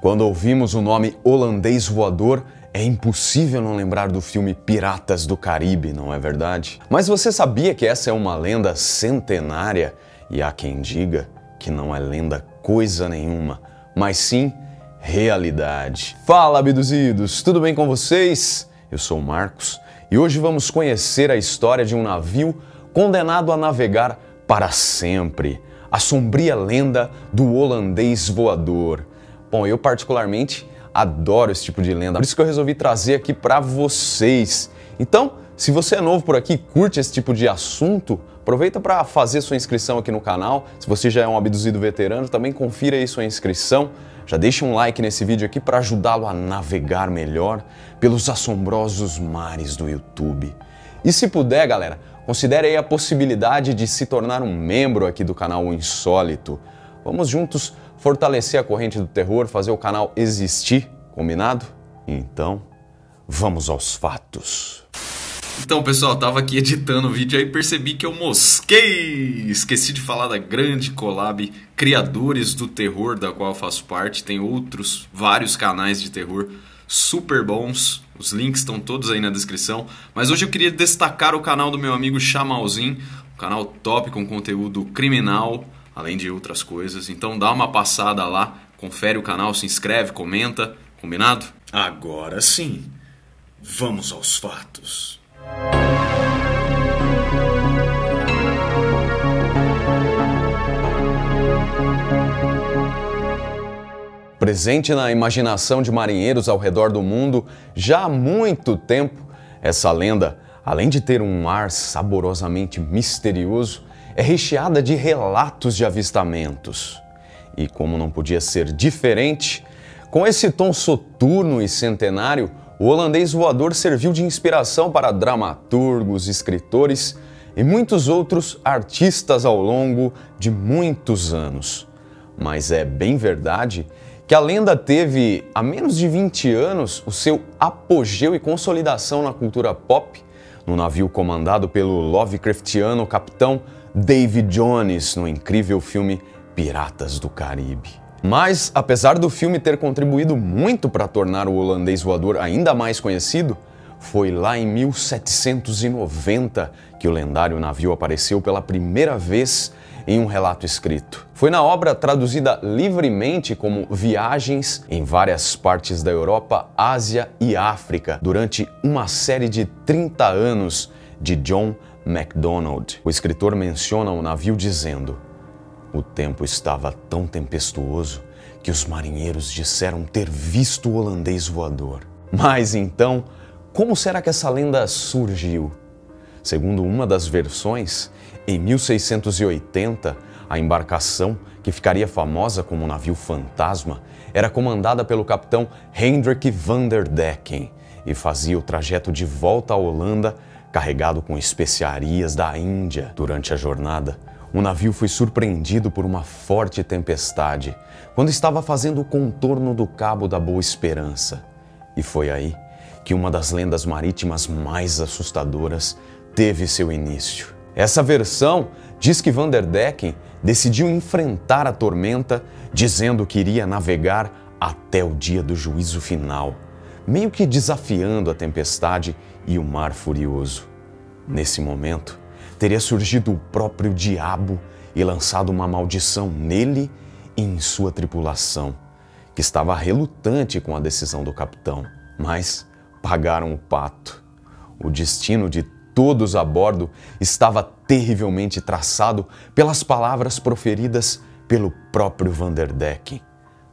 Quando ouvimos o nome holandês voador, é impossível não lembrar do filme Piratas do Caribe, não é verdade? Mas você sabia que essa é uma lenda centenária? E há quem diga que não é lenda coisa nenhuma, mas sim realidade. Fala, abduzidos! Tudo bem com vocês? Eu sou o Marcos e hoje vamos conhecer a história de um navio condenado a navegar para sempre. A sombria lenda do holandês voador. Bom, eu particularmente adoro esse tipo de lenda, por isso que eu resolvi trazer aqui para vocês. Então, se você é novo por aqui curte esse tipo de assunto, aproveita para fazer sua inscrição aqui no canal. Se você já é um abduzido veterano, também confira aí sua inscrição. Já deixa um like nesse vídeo aqui para ajudá-lo a navegar melhor pelos assombrosos mares do YouTube. E se puder, galera, considere aí a possibilidade de se tornar um membro aqui do canal Insólito. Vamos juntos fortalecer a corrente do terror, fazer o canal existir, combinado? Então, vamos aos fatos. Então, pessoal, tava aqui editando o vídeo e percebi que eu mosquei! Esqueci de falar da grande collab Criadores do Terror, da qual eu faço parte. Tem outros, vários canais de terror super bons. Os links estão todos aí na descrição. Mas hoje eu queria destacar o canal do meu amigo Chamalzinho, um canal top com conteúdo criminal, além de outras coisas. Então dá uma passada lá, confere o canal, se inscreve, comenta, combinado? Agora sim, vamos aos fatos. Presente na imaginação de marinheiros ao redor do mundo já há muito tempo, essa lenda, além de ter um ar saborosamente misterioso, é recheada de relatos de avistamentos. E como não podia ser diferente, com esse tom soturno e centenário, o holandês voador serviu de inspiração para dramaturgos, escritores e muitos outros artistas ao longo de muitos anos. Mas é bem verdade que a lenda teve, há menos de 20 anos, o seu apogeu e consolidação na cultura pop no navio comandado pelo Lovecraftiano capitão David Jones no incrível filme Piratas do Caribe. Mas, apesar do filme ter contribuído muito para tornar o holandês voador ainda mais conhecido, foi lá em 1790 que o lendário navio apareceu pela primeira vez em um relato escrito. Foi na obra traduzida livremente como Viagens em várias partes da Europa, Ásia e África durante uma série de 30 anos de John MacDonald. O escritor menciona o navio dizendo: O tempo estava tão tempestuoso que os marinheiros disseram ter visto o holandês voador. Mas então, como será que essa lenda surgiu? Segundo uma das versões, em 1680, a embarcação, que ficaria famosa como navio fantasma, era comandada pelo capitão Hendrik van der Decken e fazia o trajeto de volta à Holanda carregado com especiarias da Índia. Durante a jornada, o navio foi surpreendido por uma forte tempestade quando estava fazendo o contorno do Cabo da Boa Esperança. E foi aí que uma das lendas marítimas mais assustadoras teve seu início. Essa versão diz que Vanderdecken decidiu enfrentar a tormenta, dizendo que iria navegar até o dia do juízo final, meio que desafiando a tempestade e o mar furioso. Nesse momento, teria surgido o próprio diabo e lançado uma maldição nele e em sua tripulação, que estava relutante com a decisão do capitão, mas pagaram o pato. O destino de todos a bordo estava terrivelmente traçado pelas palavras proferidas pelo próprio Vanderdecken: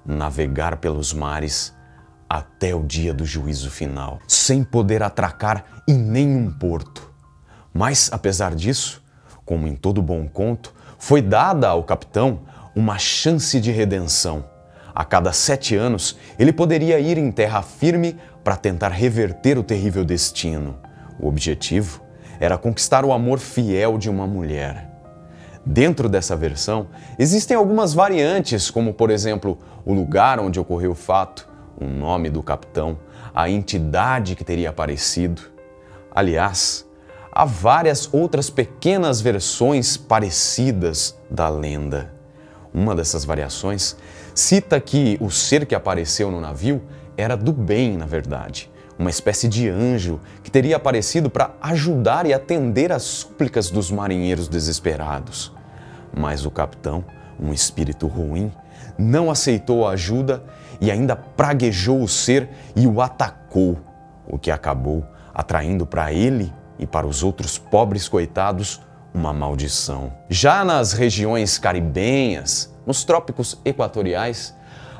navegar pelos mares até o dia do juízo final, sem poder atracar em nenhum porto. Mas, apesar disso, como em todo bom conto, foi dada ao capitão uma chance de redenção. A cada sete anos, ele poderia ir em terra firme para tentar reverter o terrível destino. O objetivo era conquistar o amor fiel de uma mulher. Dentro dessa versão, existem algumas variantes, como por exemplo, o lugar onde ocorreu o fato, o nome do capitão, a entidade que teria aparecido. Aliás, há várias outras pequenas versões parecidas da lenda. Uma dessas variações cita que o ser que apareceu no navio era do bem, na verdade, uma espécie de anjo que teria aparecido para ajudar e atender às súplicas dos marinheiros desesperados. Mas o capitão, um espírito ruim, não aceitou a ajuda e ainda praguejou o ser e o atacou, o que acabou atraindo para ele e para os outros pobres coitados uma maldição. Já nas regiões caribenhas, nos trópicos equatoriais,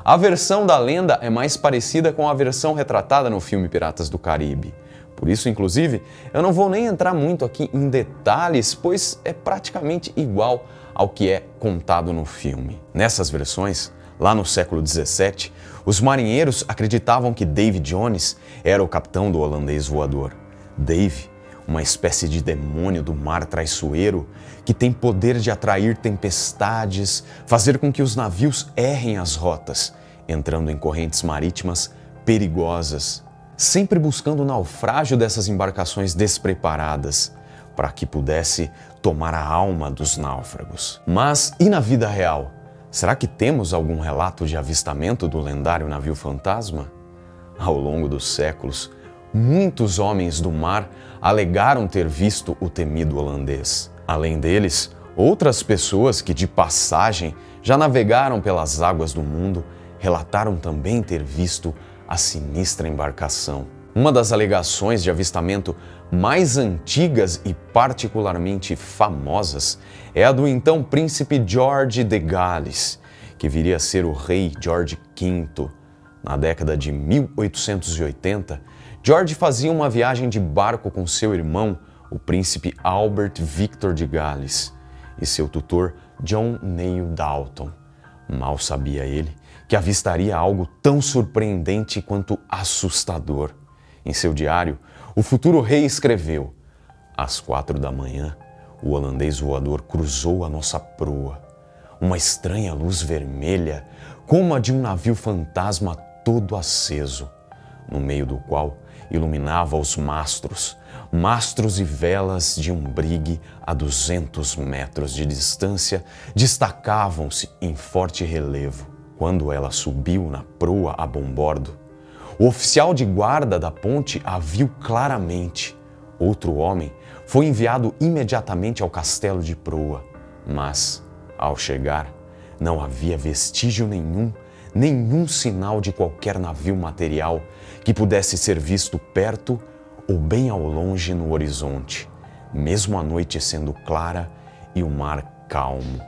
a versão da lenda é mais parecida com a versão retratada no filme Piratas do Caribe. Por isso, inclusive, eu não vou nem entrar muito aqui em detalhes, pois é praticamente igual ao que é contado no filme. Nessas versões, lá no século 17, os marinheiros acreditavam que Dave Jones era o capitão do holandês voador. Dave, uma espécie de demônio do mar traiçoeiro que tem poder de atrair tempestades, fazer com que os navios errem as rotas, entrando em correntes marítimas perigosas, sempre buscando o naufrágio dessas embarcações despreparadas, para que pudesse tomar a alma dos náufragos. Mas e na vida real? Será que temos algum relato de avistamento do lendário navio fantasma? Ao longo dos séculos, muitos homens do mar alegaram ter visto o temido holandês. Além deles, outras pessoas que de passagem já navegaram pelas águas do mundo relataram também ter visto a sinistra embarcação. Uma das alegações de avistamento mais antigas e particularmente famosas é a do então príncipe George de Gales, que viria a ser o rei George V. Na década de 1880, George fazia uma viagem de barco com seu irmão, o príncipe Albert Victor de Gales, e seu tutor John Neil Dalton. Mal sabia ele que avistaria algo tão surpreendente quanto assustador. Em seu diário, o futuro rei escreveu: Às quatro da manhã, o holandês voador cruzou a nossa proa. Uma estranha luz vermelha, como a de um navio fantasma todo aceso, no meio do qual iluminava os mastros, mastros e velas de um brigue a 200 metros de distância destacavam-se em forte relevo. Quando ela subiu na proa a bombordo, o oficial de guarda da ponte a viu claramente. Outro homem foi enviado imediatamente ao castelo de proa, mas, ao chegar, não havia vestígio nenhum, nenhum sinal de qualquer navio material que pudesse ser visto perto ou bem ao longe no horizonte, mesmo a noite sendo clara e o mar calmo.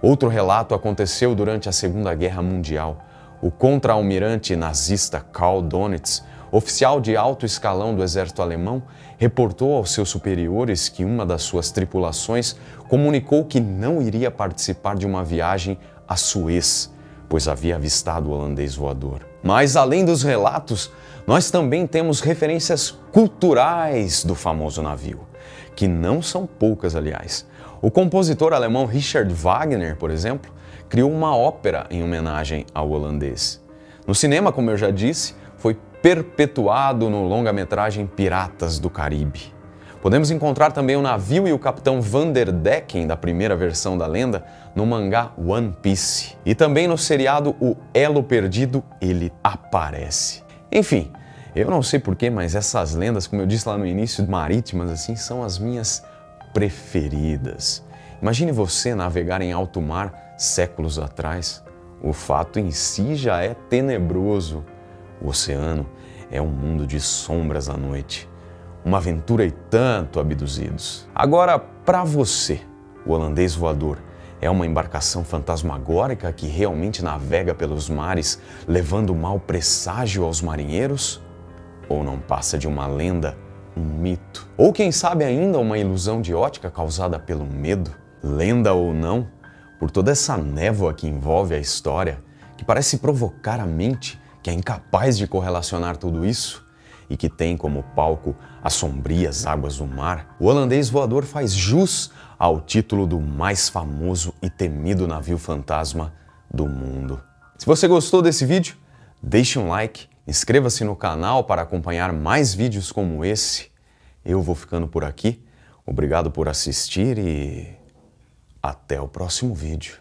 Outro relato aconteceu durante a Segunda Guerra Mundial. O contra-almirante nazista Karl Donitz, oficial de alto escalão do exército alemão, reportou aos seus superiores que uma das suas tripulações comunicou que não iria participar de uma viagem a Suez, pois havia avistado o holandês voador. Mas além dos relatos, nós também temos referências culturais do famoso navio, que não são poucas, aliás. O compositor alemão Richard Wagner, por exemplo, criou uma ópera em homenagem ao holandês. No cinema, como eu já disse, foi perpetuado no longa-metragem Piratas do Caribe. Podemos encontrar também o navio e o capitão Vanderdecken da primeira versão da lenda no mangá One Piece. E também no seriado O Elo Perdido, ele aparece. Enfim, eu não sei porquê, mas essas lendas, como eu disse lá no início, marítimas assim, são as minhas preferidas. Imagine você navegar em alto mar séculos atrás. O fato em si já é tenebroso. O oceano é um mundo de sombras à noite. Uma aventura e tanto abduzidos. Agora, para você, o holandês voador é uma embarcação fantasmagórica que realmente navega pelos mares, levando mau presságio aos marinheiros? Ou não passa de uma lenda um mito. Ou quem sabe ainda uma ilusão de ótica causada pelo medo, lenda ou não, por toda essa névoa que envolve a história, que parece provocar a mente que é incapaz de correlacionar tudo isso e que tem como palco as sombrias águas do mar, o holandês voador faz jus ao título do mais famoso e temido navio fantasma do mundo. Se você gostou desse vídeo, deixe um like Inscreva-se no canal para acompanhar mais vídeos como esse. Eu vou ficando por aqui. Obrigado por assistir e até o próximo vídeo.